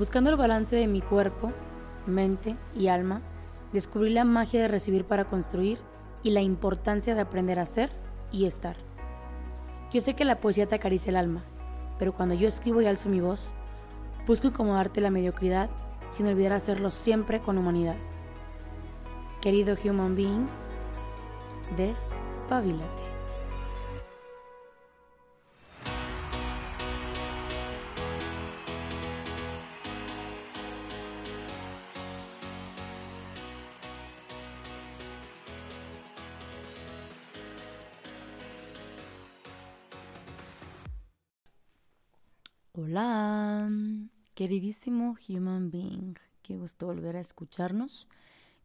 Buscando el balance de mi cuerpo, mente y alma, descubrí la magia de recibir para construir y la importancia de aprender a ser y estar. Yo sé que la poesía te acaricia el alma, pero cuando yo escribo y alzo mi voz, busco incomodarte la mediocridad sin olvidar hacerlo siempre con humanidad. Querido human being, despabilate. Queridísimo human being. Qué gusto volver a escucharnos.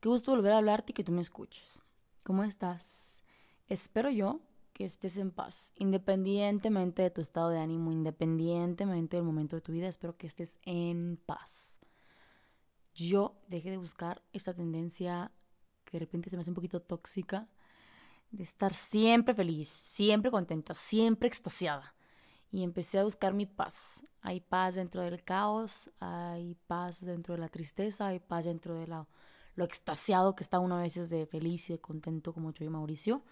Qué gusto volver a hablarte y que tú me escuches. ¿Cómo estás? Espero yo que estés en paz, independientemente de tu estado de ánimo, independientemente del momento de tu vida, espero que estés en paz. Yo dejé de buscar esta tendencia que de repente se me hace un poquito tóxica, de estar siempre feliz, siempre contenta, siempre extasiada y empecé a buscar mi paz. Hay paz dentro del caos, hay paz dentro de la tristeza, hay paz dentro de la, lo extasiado que está uno a veces de feliz y de contento como yo y Mauricio.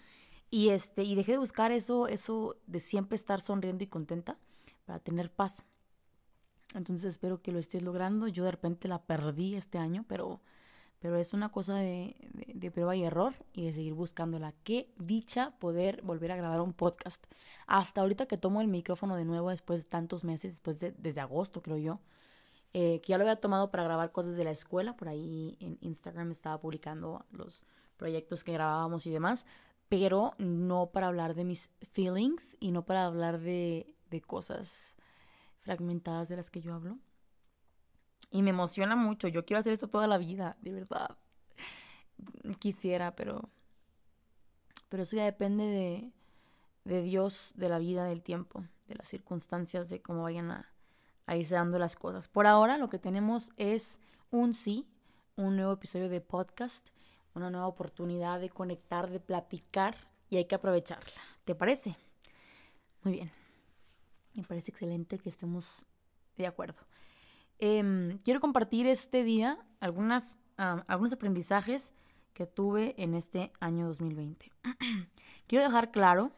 Y, este, y dejé de buscar eso, eso de siempre estar sonriendo y contenta para tener paz. Entonces espero que lo estés logrando. Yo de repente la perdí este año, pero pero es una cosa de, prueba y error y de seguir buscándola. Qué dicha poder volver a grabar un podcast. Hasta ahorita que tomo el micrófono de nuevo después de tantos meses, después de, desde agosto creo yo, eh, que ya lo había tomado para grabar cosas de la escuela, por ahí en Instagram estaba publicando los proyectos que grabábamos y demás, pero no para hablar de mis feelings y no para hablar de, de cosas fragmentadas de las que yo hablo. Y me emociona mucho. Yo quiero hacer esto toda la vida, de verdad. Quisiera, pero. Pero eso ya depende de, de Dios, de la vida, del tiempo, de las circunstancias, de cómo vayan a, a irse dando las cosas. Por ahora lo que tenemos es un sí, un nuevo episodio de podcast, una nueva oportunidad de conectar, de platicar y hay que aprovecharla. ¿Te parece? Muy bien. Me parece excelente que estemos de acuerdo. Em, quiero compartir este día algunas, algunos aprendizajes que tuve en este año 2020. quiero dejar claro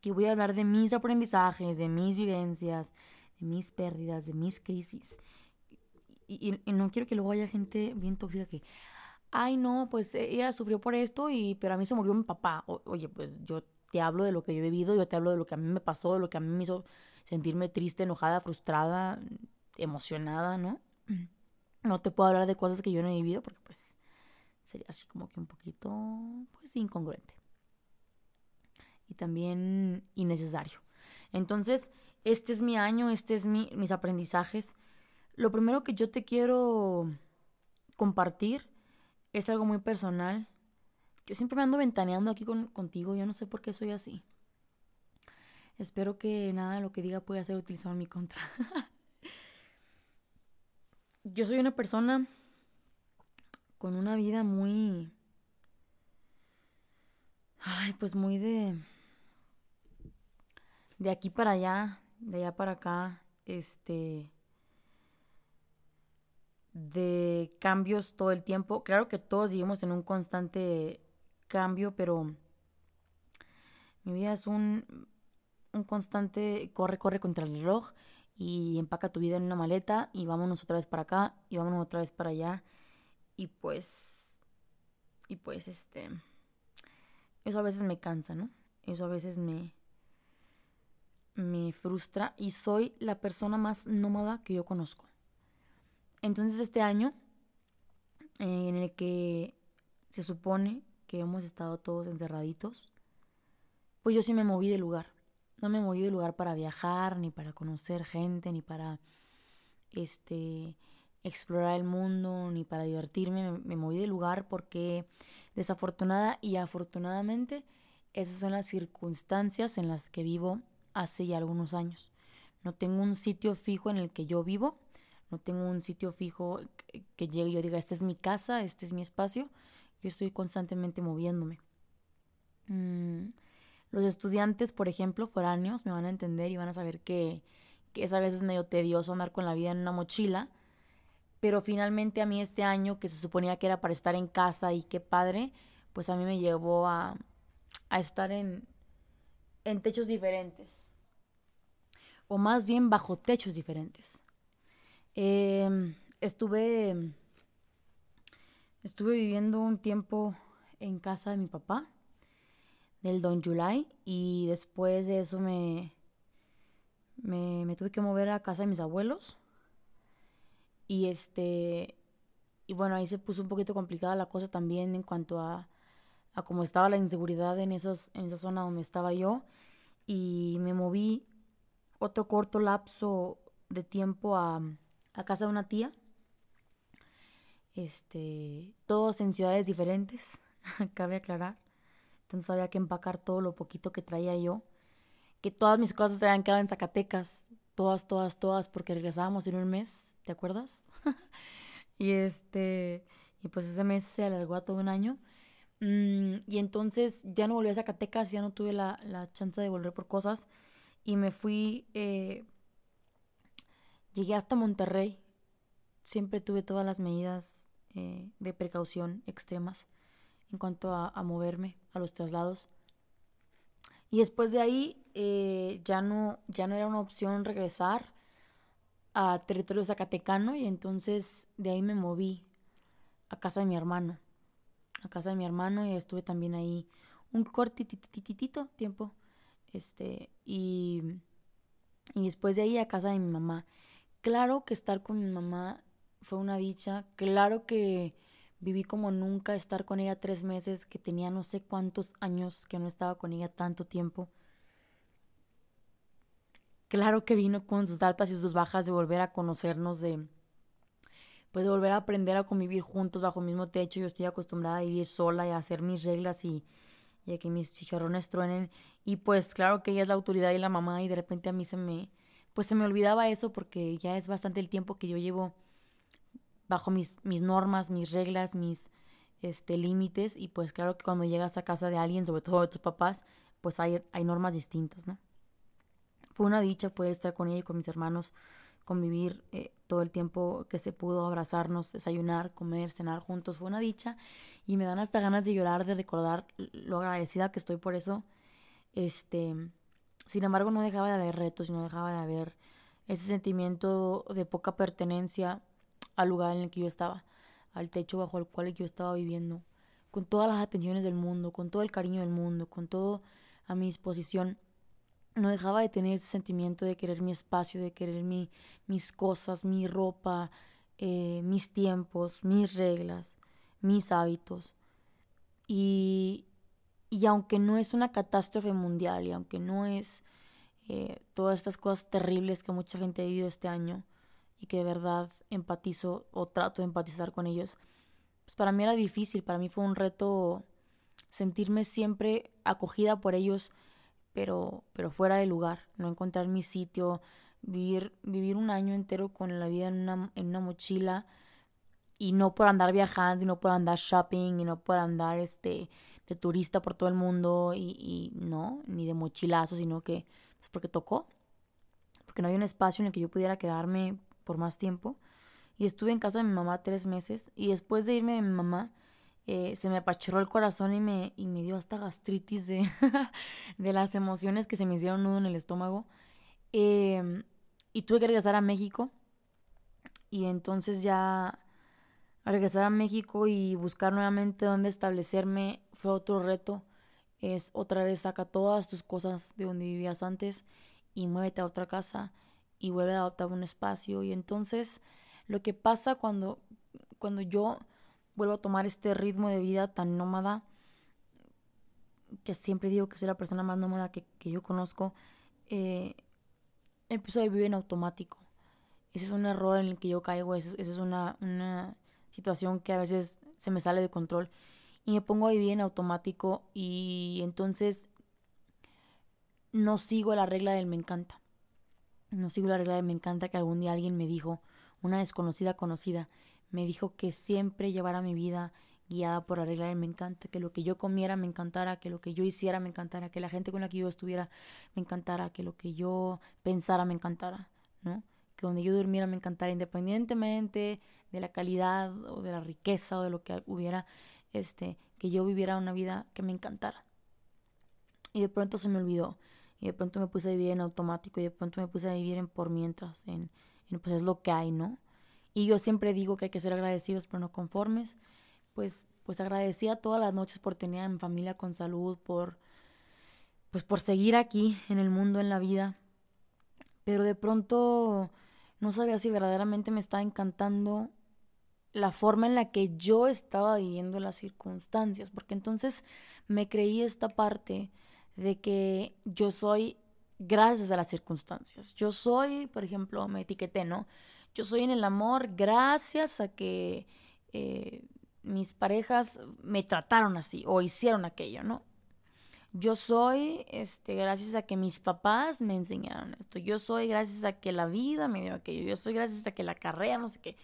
que voy a hablar de mis aprendizajes, de mis vivencias, de mis pérdidas, de mis crisis. Y, no quiero que luego haya gente bien tóxica que, ay no, pues ella sufrió por esto, y, pero a mí se murió mi papá. oye, pues yo te hablo de lo que yo he vivido, yo te hablo de lo que a mí me pasó, de lo que a mí me hizo sentirme triste, enojada, frustrada emocionada, ¿no? No te puedo hablar de cosas que yo no he vivido porque pues sería así como que un poquito pues incongruente. Y también innecesario. Entonces, este es mi año, este es mi, mis aprendizajes. Lo primero que yo te quiero compartir es algo muy personal. Yo siempre me ando ventaneando aquí con, contigo, yo no sé por qué soy así. Espero que nada de lo que diga pueda ser utilizado en mi contra. yo soy una persona con una vida muy... Ay, pues muy de... De aquí para allá, de allá para acá, este... De cambios todo el tiempo. Claro que todos vivimos en un constante cambio, pero mi vida es un, un constante corre, corre contra el reloj y empaca tu vida en una maleta y vámonos otra vez para acá y vámonos otra vez para allá. Y pues, y pues este, eso a veces me cansa, ¿no? Eso a veces me, me frustra y soy la persona más nómada que yo conozco. Entonces este año, en el que se supone que hemos estado todos encerraditos, pues yo sí me moví de lugar. No me moví de lugar para viajar, ni para conocer gente, ni para este explorar el mundo, ni para divertirme. Me, moví de lugar porque desafortunada y afortunadamente esas son las circunstancias en las que vivo hace ya algunos años. No tengo un sitio fijo en el que yo vivo, no tengo un sitio fijo que, llegue y yo diga, esta es mi casa, este es mi espacio. Yo estoy constantemente moviéndome. Mm, los estudiantes, por ejemplo, foráneos, me van a entender y van a saber que, que es a veces medio tedioso andar con la vida en una mochila. Pero finalmente a mí este año, que se suponía que era para estar en casa y qué padre, pues a mí me llevó a, estar en, en techos diferentes. O más bien bajo techos diferentes. Em, estuve, estuve viviendo un tiempo en casa de mi papá, del Don July, y después de eso me, me, me tuve que mover a casa de mis abuelos. Y este, y bueno, ahí se puso un poquito complicada la cosa también en cuanto a, a cómo estaba la inseguridad en, esos, en esa zona donde estaba yo. Y me moví otro corto lapso de tiempo a, a casa de una tía. Este, todos en ciudades diferentes, cabe aclarar. Entonces había que empacar todo lo poquito que traía yo. Que todas mis cosas se habían quedado en Zacatecas. Todas, todas, todas, porque regresábamos en un mes, ¿te acuerdas? y este, y pues ese mes se alargó a todo un año. Mm, y entonces ya no volví a Zacatecas, ya no tuve la, la chance de volver por cosas. Y me fui, eh, llegué hasta Monterrey. Siempre tuve todas las medidas eh, de precaución extremas en cuanto a, a, moverme, los traslados. Y después de ahí eh, ya, no, ya no era una opción regresar a territorio zacatecano y entonces de ahí me moví a casa de mi hermano. A casa de mi hermano y estuve también ahí un cortitititito tiempo. Este, y, y después de ahí a casa de mi mamá. Claro que estar con mi mamá fue una dicha. Claro que viví como nunca estar con ella tres meses, que tenía no sé cuántos años que no estaba con ella tanto tiempo. Claro que vino con sus altas y sus bajas de volver a conocernos, de pues de volver a aprender a convivir juntos bajo el mismo techo. Yo estoy acostumbrada a vivir sola y a hacer mis reglas y, y a que mis chicharrones truenen. Y pues claro que ella es la autoridad y la mamá y de repente a mí se me, pues se me olvidaba eso porque ya es bastante el tiempo que yo llevo bajo mis, mis normas, mis reglas, mis este, límites y pues claro que cuando llegas a casa de alguien, sobre todo de tus papás, pues hay, hay normas distintas, ¿no? Fue una dicha poder estar con ella y con mis hermanos, convivir eh, todo el tiempo que se pudo, abrazarnos, desayunar, comer, cenar juntos, fue una dicha y me dan hasta ganas de llorar, de recordar lo agradecida que estoy por eso. Este, sin embargo, no dejaba de haber retos no dejaba de haber ese sentimiento de poca pertenencia al lugar en el que yo estaba, al techo bajo el cual yo estaba viviendo, con todas las atenciones del mundo, con todo el cariño del mundo, con todo a mi disposición. No dejaba de tener ese sentimiento de querer mi espacio, de querer mi, mis cosas, mi ropa, eh, mis tiempos, mis reglas, mis hábitos. Y, y aunque no es una catástrofe mundial y aunque no es eh, todas estas cosas terribles que mucha gente ha vivido este año, y que de verdad empatizo o trato de empatizar con ellos, pues para mí era difícil, para mí fue un reto sentirme siempre acogida por ellos, pero, pero fuera de lugar, no encontrar mi sitio, vivir, vivir un año entero con la vida en una, en una mochila y no por andar viajando y no por andar shopping y no por andar este de turista por todo el mundo y, y no, ni de mochilazo, sino que pues porque tocó, porque no había un espacio en el que yo pudiera quedarme por más tiempo. Y estuve en casa de mi mamá tres meses. Y después de irme de mi mamá, eh, se me apachurró el corazón y me, y me dio hasta gastritis de, de las emociones que se me hicieron nudo en el estómago. Em, y tuve que regresar a México. Y entonces ya regresar a México y buscar nuevamente dónde establecerme fue otro reto. Es otra vez saca todas tus cosas de donde vivías antes y muévete a otra casa y vuelve a adoptar un espacio. Y entonces lo que pasa cuando, cuando yo vuelvo a tomar este ritmo de vida tan nómada, que siempre digo que soy la persona más nómada que, que yo conozco, eh, empiezo a vivir en automático. Ese es un error en el que yo caigo, esa es una, una situación que a veces se me sale de control y me pongo a vivir en automático y entonces no sigo la regla del me encanta. No sigo la regla de me encanta que algún día alguien me dijo, una desconocida conocida, me dijo que siempre llevara mi vida guiada por la regla de me encanta, que lo que yo comiera me encantara, que lo que yo hiciera me encantara, que la gente con la que yo estuviera me encantara, que lo que yo pensara me encantara. ¿no? Que donde yo durmiera me encantara independientemente de la calidad o de la riqueza o de lo que hubiera, este, que yo viviera una vida que me encantara. Y de pronto se me olvidó. Y de pronto me puse a vivir en automático y de pronto me puse a vivir en por mientras, en, en pues es lo que hay, ¿no? Y yo siempre digo que hay que ser agradecidos pero no conformes. Pues, pues agradecía todas las noches por tener a mi familia con salud, por, pues por seguir aquí en el mundo, en la vida. Pero de pronto no sabía si verdaderamente me estaba encantando la forma en la que yo estaba viviendo las circunstancias, porque entonces me creí esta parte de que yo soy gracias a las circunstancias. Yo soy, por ejemplo, me etiqueté, ¿no? Yo soy en el amor gracias a que eh, mis parejas me trataron así o hicieron aquello, ¿no? Yo soy, este, gracias a que mis papás me enseñaron esto. Yo soy gracias a que la vida me dio aquello. Yo soy gracias a que la carrera, no sé qué.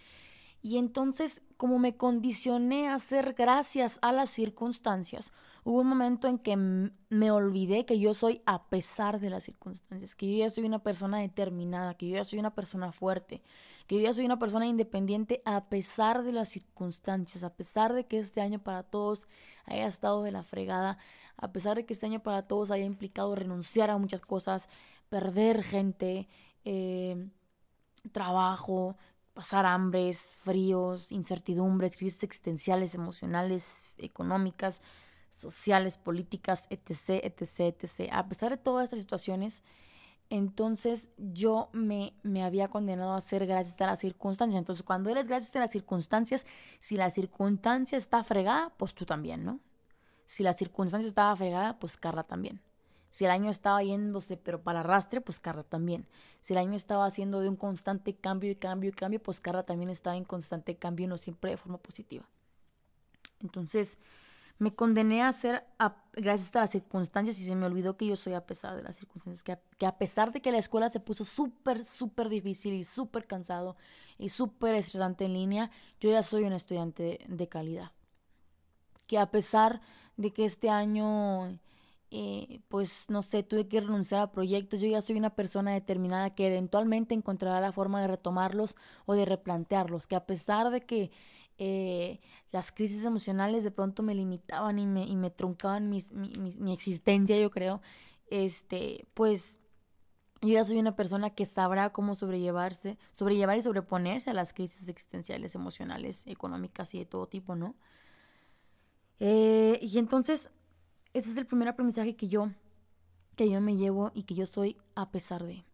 Y entonces, como me condicioné a ser gracias a las circunstancias, hubo un momento en que me olvidé que yo soy a pesar de las circunstancias, que yo ya soy una persona determinada, que yo ya soy una persona fuerte, que yo ya soy una persona independiente a pesar de las circunstancias, a pesar de que este año para todos haya estado de la fregada, a pesar de que este año para todos haya implicado renunciar a muchas cosas, perder gente, eh, trabajo, pasar hambres, fríos, incertidumbres, crisis existenciales, emocionales, económicas, sociales, políticas, etc., etc., etc. A pesar de todas estas situaciones, entonces yo me, me había condenado a ser gracias a las circunstancias. Entonces, cuando eres gracias a las circunstancias, si la circunstancia está fregada, pues tú también, ¿no? Si la circunstancia estaba fregada, pues Carla también. Si el año estaba yéndose, pero para arrastre, pues Carla también. Si el año estaba haciendo de un constante cambio y cambio y cambio, pues Carla también estaba en constante cambio, no siempre de forma positiva. Entonces, me condené a ser, gracias a las circunstancias, y se me olvidó que yo soy a pesar de las circunstancias, que que a pesar de que la escuela se puso súper, súper difícil y súper cansado y súper estresante en línea, yo ya soy un estudiante de calidad. Que a pesar de que este año eh, pues no sé, tuve que renunciar a proyectos, yo ya soy una persona determinada que eventualmente encontrará la forma de retomarlos o de replantearlos, que a pesar de que eh, las crisis emocionales de pronto me limitaban y me, y me truncaban mi, mi, existencia, yo creo, este, pues yo ya soy una persona que sabrá cómo sobrellevarse, sobrellevar y sobreponerse a las crisis existenciales, emocionales, económicas y de todo tipo, ¿no? Eh, y entonces ese es el primer aprendizaje que yo, que yo me llevo y que yo soy a pesar de.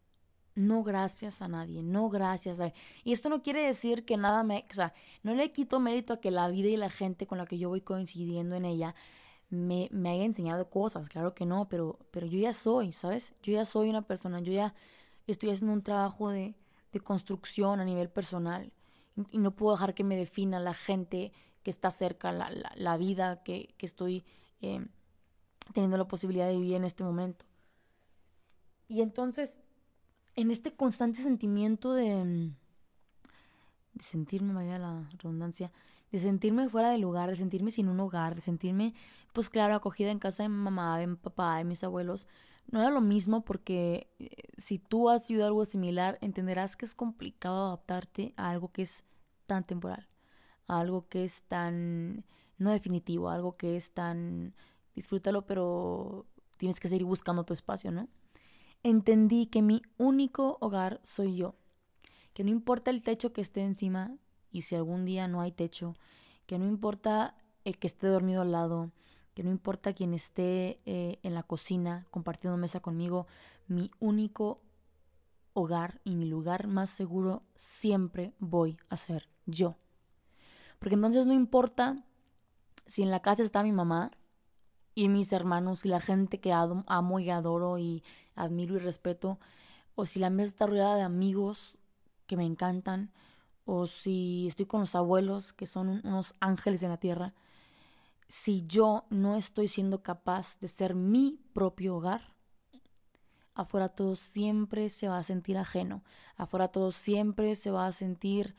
No gracias a nadie, no gracias a... Y esto no quiere decir que nada me... O sea, no le quito mérito a que la vida y la gente con la que yo voy coincidiendo en ella me, me haya enseñado cosas, claro que no, pero, pero yo ya soy, ¿sabes? Yo ya soy una persona, yo ya estoy haciendo un trabajo de, de construcción a nivel personal y, no puedo dejar que me defina la gente que está cerca, la, la, la vida que, que estoy... Eh, teniendo la posibilidad de vivir en este momento. Y entonces, en este constante sentimiento de, de sentirme, vaya la redundancia, de sentirme fuera de lugar, de sentirme sin un hogar, de sentirme, pues claro, acogida en casa de mi mamá, de mi papá, de mis abuelos, no era lo mismo porque eh, si tú has vivido algo similar, entenderás que es complicado adaptarte a algo que es tan temporal, a algo que es tan no definitivo, a algo que es tan disfrútalo, pero tienes que seguir buscando tu espacio, ¿no? Entendí que mi único hogar soy yo, que no importa el techo que esté encima y si algún día no hay techo, que no importa el que esté dormido al lado, que no importa quien esté eh, en la cocina compartiendo mesa conmigo, mi único hogar y mi lugar más seguro siempre voy a ser yo. Porque entonces no importa si en la casa está mi mamá, y mis hermanos y la gente que amo y adoro y admiro y respeto, o si la mesa está rodeada de amigos que me encantan, o si estoy con los abuelos que son unos ángeles en la tierra, si yo no estoy siendo capaz de ser mi propio hogar, afuera todo siempre se va a sentir ajeno, afuera todo siempre se va a sentir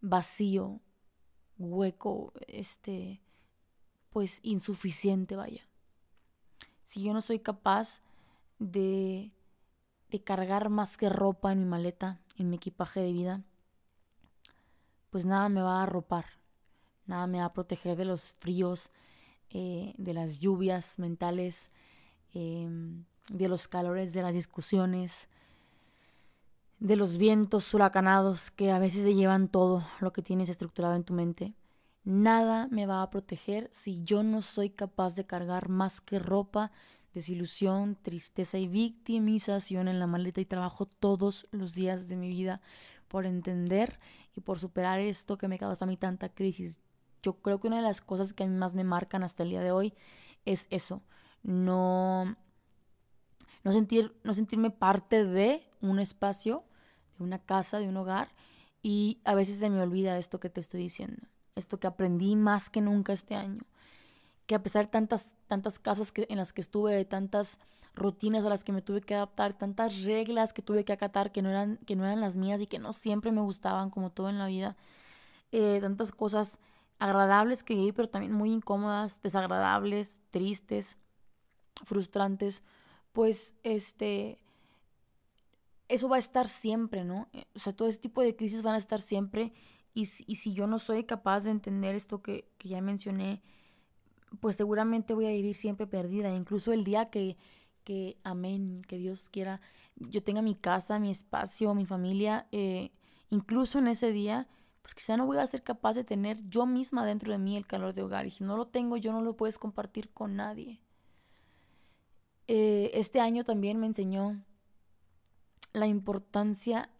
vacío, hueco, este, pues insuficiente, vaya si yo no soy capaz de, de cargar más que ropa en mi maleta en mi equipaje de vida, pues nada me va a arropar, nada me va a proteger de los fríos, eh, de las lluvias mentales, em, de los calores de las discusiones, de los vientos huracanados que a veces se llevan todo lo que tienes estructurado en tu mente. Nada me va a proteger si yo no soy capaz de cargar más que ropa, desilusión, tristeza y victimización en la maleta y trabajo todos los días de mi vida por entender y por superar esto que me causa a mí tanta crisis. Yo creo que una de las cosas que a mí más me marcan hasta el día de hoy es eso, no, no, sentir, no sentirme parte de un espacio, de una casa, de un hogar, y a veces se me olvida esto que te estoy diciendo, esto que aprendí más que nunca este año, que a pesar de tantas, tantas casas que, en las que estuve, tantas rutinas a las que me tuve que adaptar, tantas reglas que tuve que acatar que no eran, que no eran las mías y que no siempre me gustaban, como todo en la vida, eh, tantas cosas agradables que viví, pero también muy incómodas, desagradables, tristes, frustrantes, pues este, eso va a estar siempre, ¿no? Eh, o sea, todo ese tipo de crisis van a estar siempre y, si yo no soy capaz de entender esto que, que ya mencioné, pues seguramente voy a vivir siempre perdida, incluso el día que, que amén, que Dios quiera, yo tenga mi casa, mi espacio, mi familia, eh, incluso en ese día, pues quizá no voy a ser capaz de tener yo misma dentro de mí el calor de hogar. Y si no lo tengo, yo no lo puedes compartir con nadie. Eh, este año también me enseñó la importancia,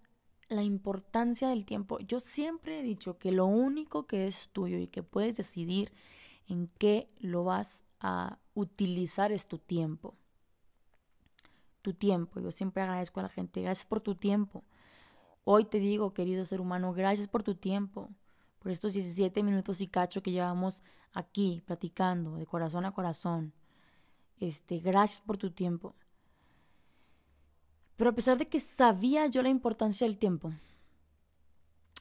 la importancia del tiempo. Yo siempre he dicho que lo único que es tuyo y que puedes decidir en qué lo vas a utilizar es tu tiempo tu tiempo. Yo siempre agradezco a la gente, gracias por tu tiempo. Hoy te digo, querido ser humano, gracias por tu tiempo, por estos 17 minutos y cacho que llevamos aquí platicando de corazón a corazón. Este, gracias por tu tiempo. Pero a pesar de que sabía yo la importancia del tiempo,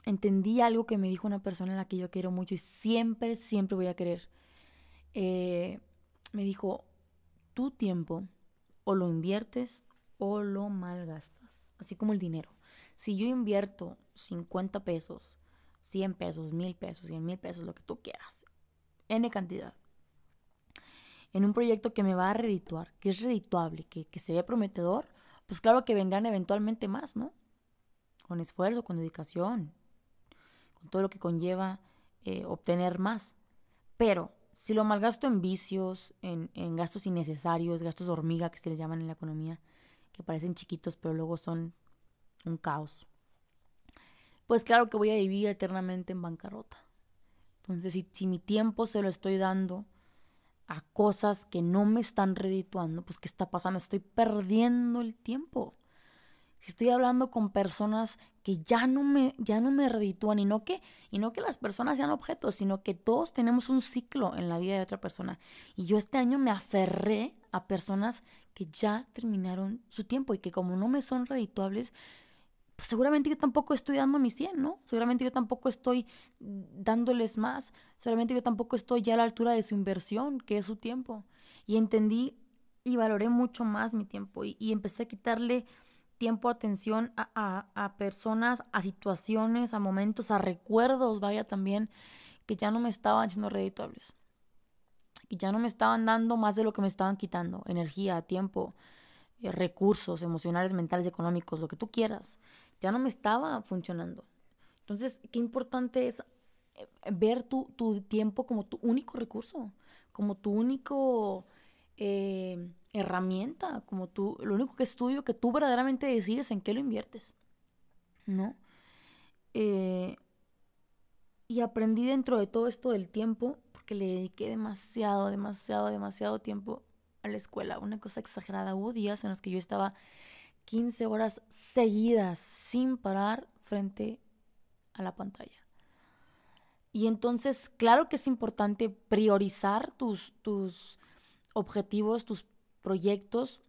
entendí algo que me dijo una persona a la que yo quiero mucho y siempre, siempre voy a querer. Eh, me dijo, tu tiempo o lo inviertes o lo malgastas, así como el dinero. Si yo invierto 50 pesos, 100 pesos, 1000 pesos, 100 mil pesos, lo que tú quieras, N cantidad, en un proyecto que me va a redituar, que es redituable, que, se ve prometedor, pues claro que vendrán eventualmente más, ¿no? Con esfuerzo, con dedicación, con todo lo que conlleva eh, obtener más. Pero si lo malgasto en vicios, en, gastos innecesarios, gastos hormiga que se les llaman en la economía, que parecen chiquitos pero luego son un caos, pues claro que voy a vivir eternamente en bancarrota. Entonces, si mi tiempo se lo estoy dando a cosas que no me están redituando, pues ¿qué está pasando? Estoy perdiendo el tiempo. Si estoy hablando con personas que ya no me, ya no me reditúan y no, que, y no que las personas sean objetos, sino que todos tenemos un ciclo en la vida de otra persona. Y yo este año me aferré a personas que ya terminaron su tiempo y que como no me son redituables, pues seguramente yo tampoco estoy dando mi 100, ¿no? Seguramente yo tampoco estoy dándoles más, seguramente yo tampoco estoy ya a la altura de su inversión, que es su tiempo. Y entendí y valoré mucho más mi tiempo y, empecé a quitarle tiempo, atención a, personas, a situaciones, a momentos, a recuerdos, vaya también, que ya no me estaban siendo redituables. Que ya no me estaban dando más de lo que me estaban quitando. Energía, tiempo, recursos emocionales, mentales, económicos, lo que tú quieras. Ya no me estaba funcionando. Entonces, qué importante es eh, ver tu, tu tiempo como tu único recurso, como tu único eh, herramienta, como tú, lo único que es que tú verdaderamente decides en qué lo inviertes, ¿no? Eh, y aprendí dentro de todo esto del tiempo, porque le dediqué demasiado, demasiado, demasiado tiempo a la escuela, una cosa exagerada. Hubo días en los que yo estaba 15 horas seguidas sin parar frente a la pantalla. Y entonces, claro que es importante priorizar tus, tus, objetivos, tus proyectos,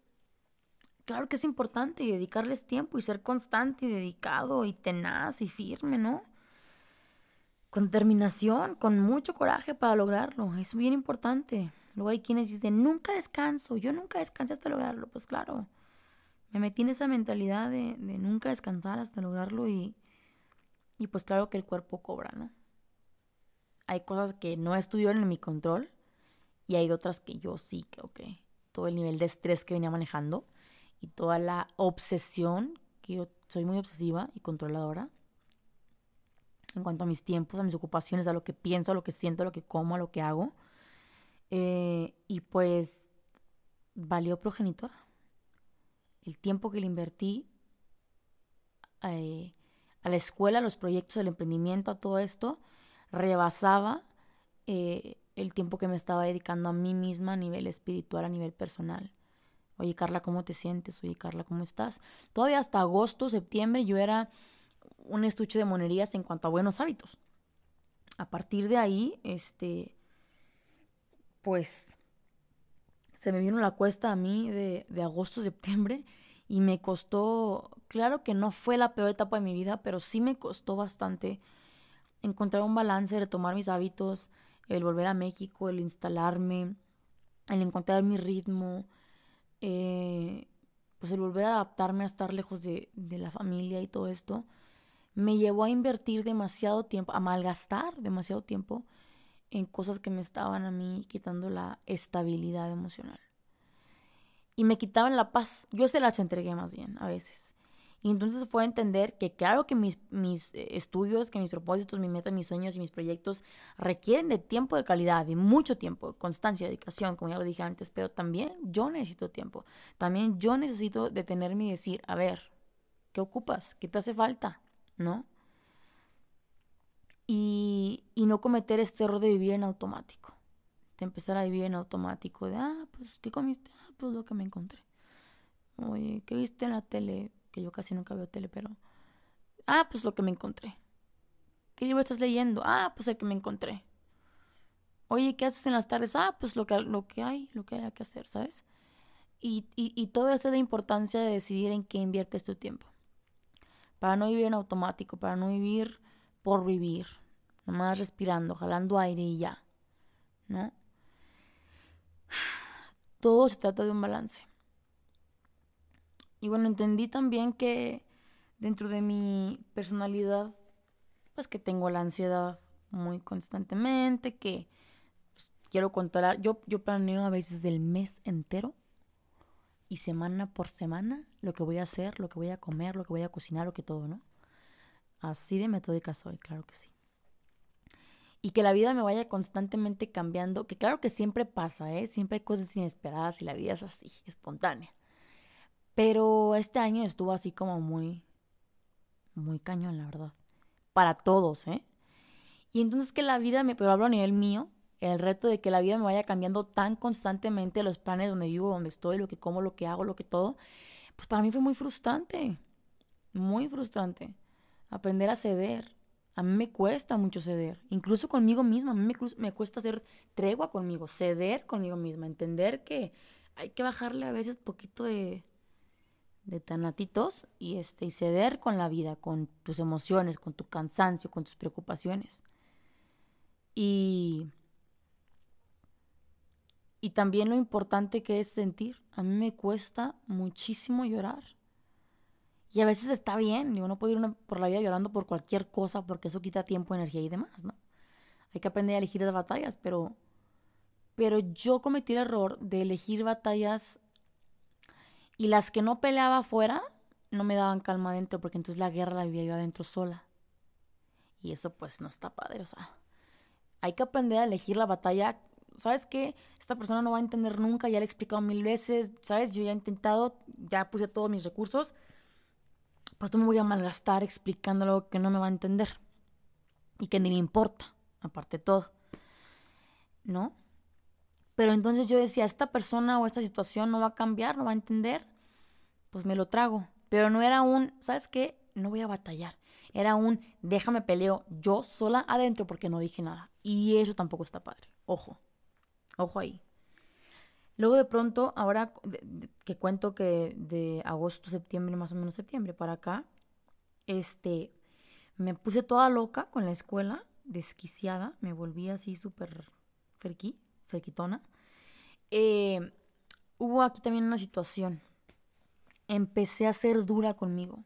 claro que es importante y dedicarles tiempo y ser constante y dedicado y tenaz y firme, ¿no? Con determinación, con mucho coraje para lograrlo. Es bien importante. Luego hay quienes dicen, nunca descanso, yo nunca descansé hasta lograrlo. Pues claro, me metí en esa mentalidad de, de nunca descansar hasta lograrlo y, y pues claro que el cuerpo cobra, ¿no? Hay cosas que no estuvieron en mi control y hay otras que yo sí, que ok, todo el nivel de estrés que venía manejando y toda la obsesión, que yo soy muy obsesiva y controladora en cuanto a mis tiempos, a mis ocupaciones, a lo que pienso, a lo que siento, a lo que como, a lo que hago. Eh, y pues valió progenitora. El tiempo que le invertí eh, a la escuela, a los proyectos, al emprendimiento, a todo esto, rebasaba eh, el tiempo que me estaba dedicando a mí misma a nivel espiritual, a nivel personal. Oye, Carla, ¿cómo te sientes? Oye, Carla, ¿cómo estás? Todavía hasta agosto, septiembre, yo era un estuche de monerías en cuanto a buenos hábitos. A partir de ahí, este, pues, se me vino la cuesta a mí de, de agosto, septiembre, y me costó, claro que no fue la peor etapa de mi vida, pero sí me costó bastante encontrar un balance, retomar mis hábitos, el volver a México, el instalarme, el encontrar mi ritmo, eh, pues el volver a adaptarme a estar lejos de, de la familia y todo esto, me llevó a invertir demasiado tiempo, a malgastar demasiado tiempo en cosas que me estaban a mí quitando la estabilidad emocional y me quitaban la paz. Yo se las entregué más bien a veces. Y entonces fue entender que claro que mis, mis eh, estudios, que mis propósitos, mis metas, mis sueños y mis proyectos requieren de tiempo de calidad, de mucho tiempo, constancia, dedicación, como ya lo dije antes, pero también yo necesito tiempo. También yo necesito detenerme y decir, a ver, ¿qué ocupas? ¿Qué te hace falta? ¿No? Y, no cometer este error de vivir en automático empezar a vivir en automático, de, ah, pues, ¿qué comiste? Ah, pues lo que me encontré. Oye, ¿qué viste en la tele? Que yo casi nunca veo tele, pero... Ah, pues lo que me encontré. ¿Qué libro estás leyendo? Ah, pues el que me encontré. Oye, ¿qué haces en las tardes? Ah, pues lo que, lo que hay, lo que haya que hacer, ¿sabes? Y, y, todo esto de importancia de decidir en qué inviertes tu tiempo. Para no vivir en automático, para no vivir por vivir. Nomás respirando, jalando aire y ya. ¿No? todo se trata de un balance. Y bueno, entendí también que dentro de mi personalidad, pues que tengo la ansiedad muy constantemente, que pues, quiero controlar. Yo, yo planeo a veces el mes entero y semana por semana lo que voy a hacer, lo que voy a comer, lo que voy a cocinar, lo que todo, ¿no? Así de metódica soy, claro que sí y que la vida me vaya constantemente cambiando, que claro que siempre pasa, ¿eh? Siempre hay cosas inesperadas y la vida es así, espontánea. Pero este año estuvo así como muy, muy cañón, la verdad. Para todos, ¿eh? Y entonces que la vida me, pero hablo a nivel mío, el reto de que la vida me vaya cambiando tan constantemente los planes donde vivo, donde estoy, lo que como, lo que hago, lo que todo, pues para mí fue muy frustrante, muy frustrante. Aprender a ceder, a mí me cuesta mucho ceder, incluso conmigo misma, a mí me, cuesta hacer tregua conmigo, ceder conmigo misma, entender que hay que bajarle a veces poquito de, de tanatitos y, este, y ceder con la vida, con tus emociones, con tu cansancio, con tus preocupaciones. Y, y también lo importante que es sentir. A mí me cuesta muchísimo llorar. Y a veces está bien, digo, no puedo ir por la vida llorando por cualquier cosa porque eso quita tiempo, energía y demás, ¿no? Hay que aprender a elegir las batallas, pero, pero yo cometí el error de elegir batallas y las que no peleaba afuera no me daban calma adentro porque entonces la guerra la vivía yo adentro sola. Y eso pues no está padre, o sea, hay que aprender a elegir la batalla. ¿Sabes qué? Esta persona no va a entender nunca, ya le he explicado mil veces, ¿sabes? Yo ya he intentado, ya puse todos mis recursos pues no me voy a malgastar explicando algo que no me va a entender y que ni le importa, aparte de todo. ¿No? Pero entonces yo decía, esta persona o esta situación no va a cambiar, no va a entender, pues me lo trago. Pero no era un, ¿sabes qué? No voy a batallar. Era un, déjame peleo yo sola adentro porque no dije nada. Y eso tampoco está padre. Ojo, ojo ahí. Luego de pronto, ahora que cuento que de agosto, septiembre, más o menos septiembre para acá, este, me puse toda loca con la escuela, desquiciada, me volví así súper ferqui, ferquitona. Eh, hubo aquí también una situación empecé a ser dura conmigo.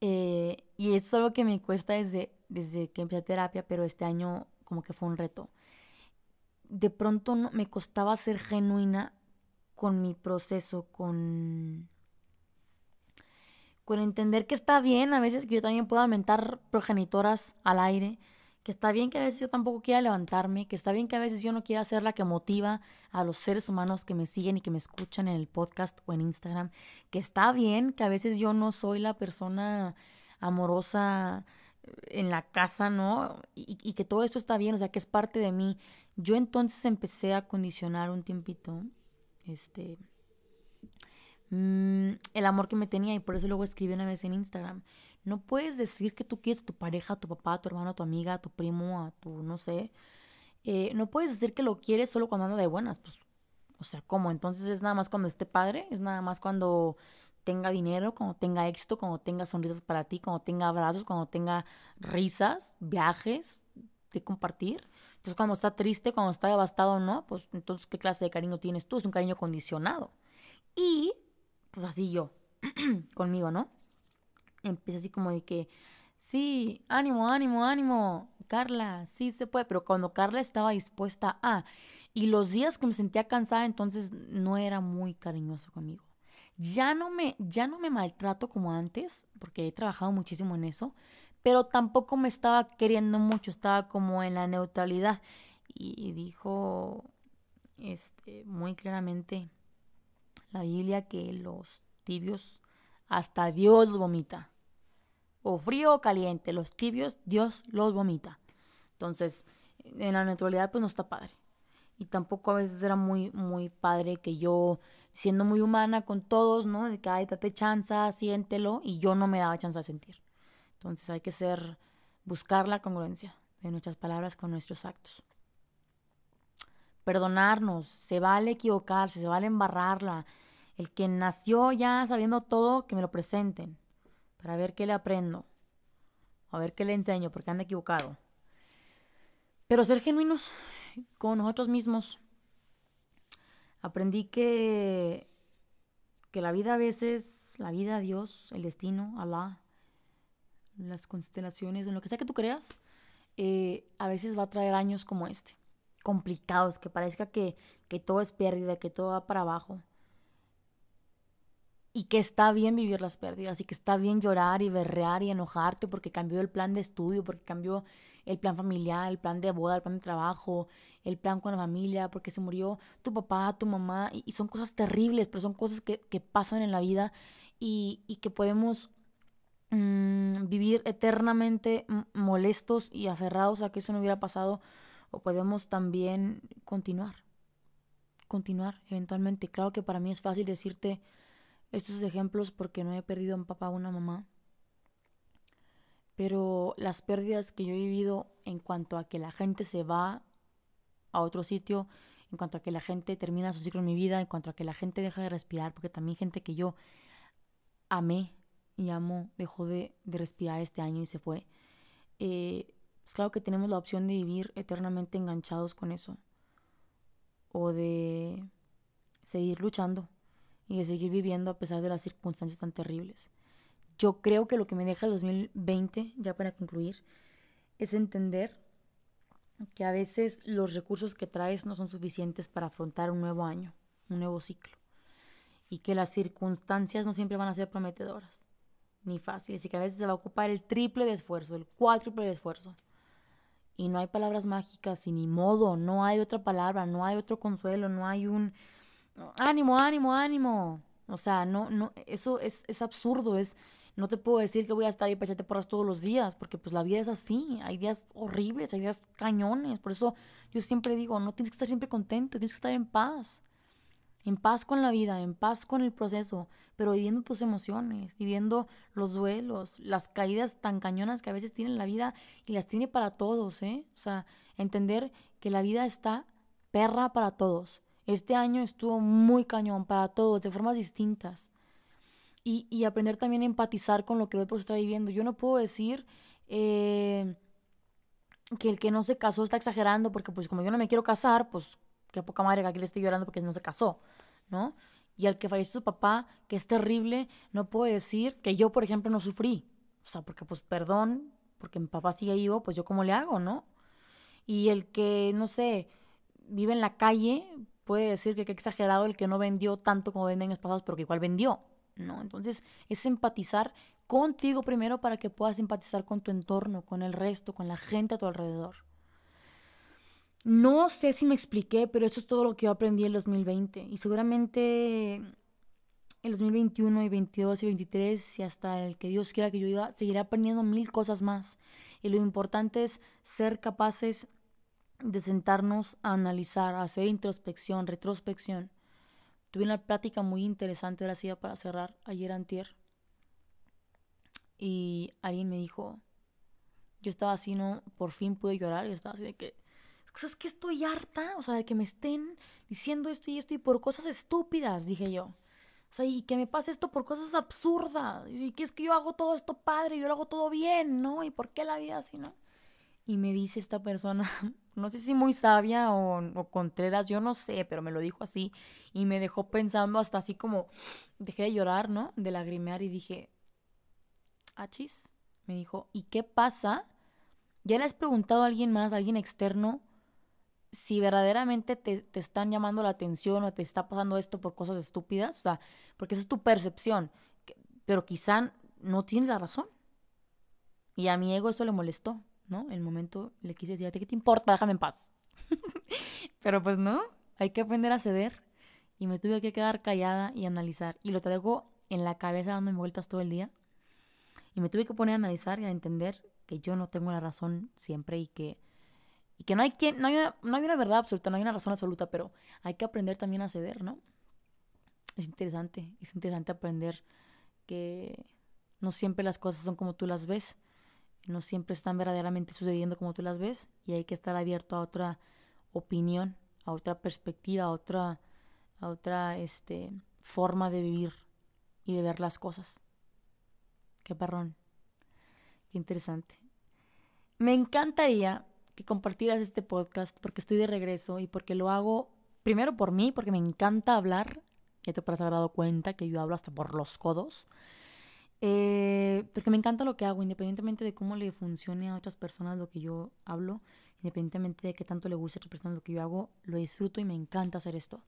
Eh, y es algo que me cuesta desde, desde que empecé terapia, pero este año como que fue un reto. De pronto me costaba ser genuina con mi proceso, con, con entender que está bien a veces que yo también pueda aumentar progenitoras al aire, que está bien que a veces yo tampoco quiera levantarme, que está bien que a veces yo no quiera ser la que motiva a los seres humanos que me siguen y que me escuchan en el podcast o en Instagram, que está bien que a veces yo no soy la persona amorosa en la casa, ¿no? Y, que todo esto está bien, o sea, que es parte de mí. Yo entonces empecé a condicionar un tiempito, este, mm, el amor que me tenía y por eso luego escribí una vez en Instagram. No puedes decir que tú quieres a tu pareja, a tu papá, a tu hermano, a tu amiga, a tu primo, a tu, no sé. Eh, no puedes decir que lo quieres solo cuando anda de buenas. Pues, o sea, ¿cómo? Entonces es nada más cuando esté padre, es nada más cuando tenga dinero, cuando tenga éxito, cuando tenga sonrisas para ti, cuando tenga abrazos, cuando tenga risas, viajes de compartir. Entonces, cuando está triste, cuando está devastado, ¿no? Pues entonces, ¿qué clase de cariño tienes tú? Es un cariño condicionado. Y, pues así yo, conmigo, ¿no? empieza así como de que, sí, ánimo, ánimo, ánimo, Carla, sí se puede, pero cuando Carla estaba dispuesta a, y los días que me sentía cansada, entonces no era muy cariñosa conmigo. Ya no me, ya no me maltrato como antes, porque he trabajado muchísimo en eso, pero tampoco me estaba queriendo mucho, estaba como en la neutralidad. Y dijo este, muy claramente la Biblia que los tibios hasta Dios vomita o frío o caliente, los tibios, Dios los vomita. Entonces, en la neutralidad pues no está padre. Y tampoco a veces era muy, muy padre que yo, siendo muy humana con todos, ¿no? De que, ay, date chanza, siéntelo, y yo no me daba chance de sentir. Entonces hay que ser, buscar la congruencia de nuestras palabras con nuestros actos. Perdonarnos, se vale equivocarse, se vale embarrarla. El que nació ya sabiendo todo, que me lo presenten para ver qué le aprendo, a ver qué le enseño, porque anda equivocado. Pero ser genuinos con nosotros mismos. Aprendí que, que la vida a veces, la vida, Dios, el destino, Alá, las constelaciones, en lo que sea que tú creas, eh, a veces va a traer años como este, complicados, que parezca que, que todo es pérdida, que todo va para abajo. Y que está bien vivir las pérdidas y que está bien llorar y berrear y enojarte porque cambió el plan de estudio, porque cambió el plan familiar, el plan de boda, el plan de trabajo, el plan con la familia, porque se murió tu papá, tu mamá, y, son cosas terribles, pero son cosas que, pasan en la vida y, que podemos mm, vivir eternamente molestos y aferrados a que eso no hubiera pasado, o podemos también continuar, continuar eventualmente. Claro que para mí es fácil decirte, estos ejemplos porque no he perdido a un papá o una mamá. Pero las pérdidas que yo he vivido en cuanto a que la gente se va a otro sitio, en cuanto a que la gente termina su ciclo en mi vida, en cuanto a que la gente deja de respirar, porque también gente que yo amé y amo dejó de, respirar este año y se fue. Eh, es claro que tenemos la opción de vivir eternamente enganchados con eso o de seguir luchando y de seguir viviendo a pesar de las circunstancias tan terribles. Yo creo que lo que me deja el 2020, ya para concluir, es entender que a veces los recursos que traes no son suficientes para afrontar un nuevo año, un nuevo ciclo, y que las circunstancias no siempre van a ser prometedoras ni fáciles, y que a veces se va a ocupar el triple de esfuerzo, el cuádruple de esfuerzo. Y no hay palabras mágicas y ni modo, no hay otra palabra, no hay otro consuelo, no hay un ánimo, ánimo, ánimo. O sea, no, no, eso es, es absurdo, es, no te puedo decir que voy a estar ahí para porras todos los días, porque pues la vida es así, hay días horribles, hay días cañones, por eso yo siempre digo, no tienes que estar siempre contento, tienes que estar en paz, en paz con la vida, en paz con el proceso, pero viviendo tus emociones, viviendo los duelos, las caídas tan cañonas que a veces tiene la vida y las tiene para todos, ¿eh? O sea, entender que la vida está perra para todos este año estuvo muy cañón para todos, de formas distintas. Y, aprender también a empatizar con lo que el otro está viviendo. Yo no puedo decir eh, que el que no se casó está exagerando, porque pues como yo no me quiero casar, pues qué poca madre que aquí le esté llorando porque no se casó, ¿no? Y al que falleció su papá, que es terrible, no puedo decir que yo, por ejemplo, no sufrí. O sea, porque pues perdón, porque mi papá sigue vivo, pues yo cómo le hago, ¿no? Y el que, no sé, vive en la calle, puede decir que qué exagerado el que no vendió tanto como venden años pasados, pero que igual vendió, ¿no? Entonces es empatizar contigo primero para que puedas empatizar con tu entorno, con el resto, con la gente a tu alrededor. No sé si me expliqué, pero eso es todo lo que yo aprendí en 2020 y seguramente en 2021 y 22 y 23 y hasta el que Dios quiera que yo iba, seguiré aprendiendo mil cosas más. Y lo importante es ser capaces de sentarnos a analizar, a hacer introspección, retrospección. Tuve una plática muy interesante, ahora sí, para cerrar, ayer antier. Y alguien me dijo, yo estaba así, ¿no? Por fin pude llorar y estaba así de que, es que estoy harta, o sea, de que me estén diciendo esto y esto y por cosas estúpidas, dije yo. O sea, y que me pase esto por cosas absurdas. Y que es que yo hago todo esto padre, yo lo hago todo bien, ¿no? ¿Y por qué la vida así, no? Y me dice esta persona, no sé si muy sabia o, contreras, yo no sé, pero me lo dijo así y me dejó pensando hasta así como, dejé de llorar, ¿no? De lagrimear y dije, achis, me dijo, ¿y qué pasa? ¿Ya le has preguntado a alguien más, a alguien externo, si verdaderamente te, te están llamando la atención o te está pasando esto por cosas estúpidas? O sea, porque esa es tu percepción, pero quizá no tienes la razón. Y a mi ego esto le molestó. ¿No? El momento le quise decir, ¿qué te importa? Déjame en paz. Pero pues no, hay que aprender a ceder. Y me tuve que quedar callada y analizar. Y lo traigo en la cabeza dándome vueltas todo el día. Y me tuve que poner a analizar y a entender que yo no tengo la razón siempre y que, y que no, hay quien, no, hay no hay una verdad absoluta, no hay una razón absoluta, pero hay que aprender también a ceder, ¿no? Es interesante, es interesante aprender que no siempre las cosas son como tú las ves no siempre están verdaderamente sucediendo como tú las ves y hay que estar abierto a otra opinión, a otra perspectiva, a otra, a otra este, forma de vivir y de ver las cosas. Qué perrón. Qué interesante. Me encantaría que compartieras este podcast porque estoy de regreso y porque lo hago primero por mí, porque me encanta hablar. Ya te haber dado cuenta que yo hablo hasta por los codos. Eh, porque me encanta lo que hago, independientemente de cómo le funcione a otras personas lo que yo hablo, independientemente de qué tanto le guste a otras personas lo que yo hago, lo disfruto y me encanta hacer esto.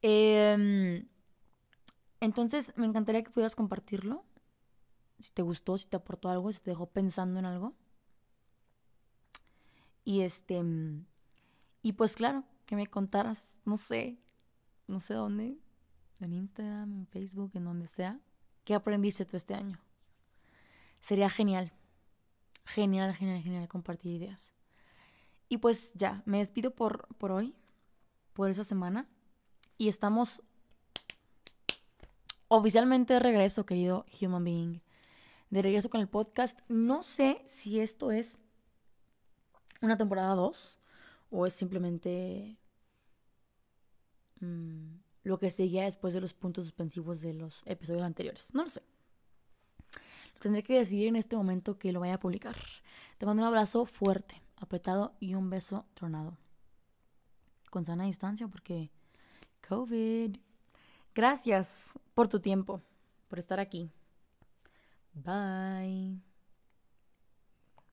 Em, entonces, me encantaría que pudieras compartirlo. Si te gustó, si te aportó algo, si te dejó pensando en algo. Y este. Y pues claro, que me contaras, no sé, no sé dónde, en Instagram, en Facebook, en donde sea, ¿Qué aprendiste tú este año? Sería genial. Genial, genial, genial compartir ideas. Y pues ya, me despido por, por hoy, por esa semana. Y estamos oficialmente de regreso, querido Human Being. De regreso con el podcast. No sé si esto es una temporada 2 o es simplemente... Mm, lo que seguía después de los puntos suspensivos de los episodios anteriores. No lo sé. Lo tendré que decidir en este momento que lo vaya a publicar. Te mando un abrazo fuerte, apretado y un beso tronado. Con sana distancia porque COVID. Gracias por tu tiempo, por estar aquí. Bye.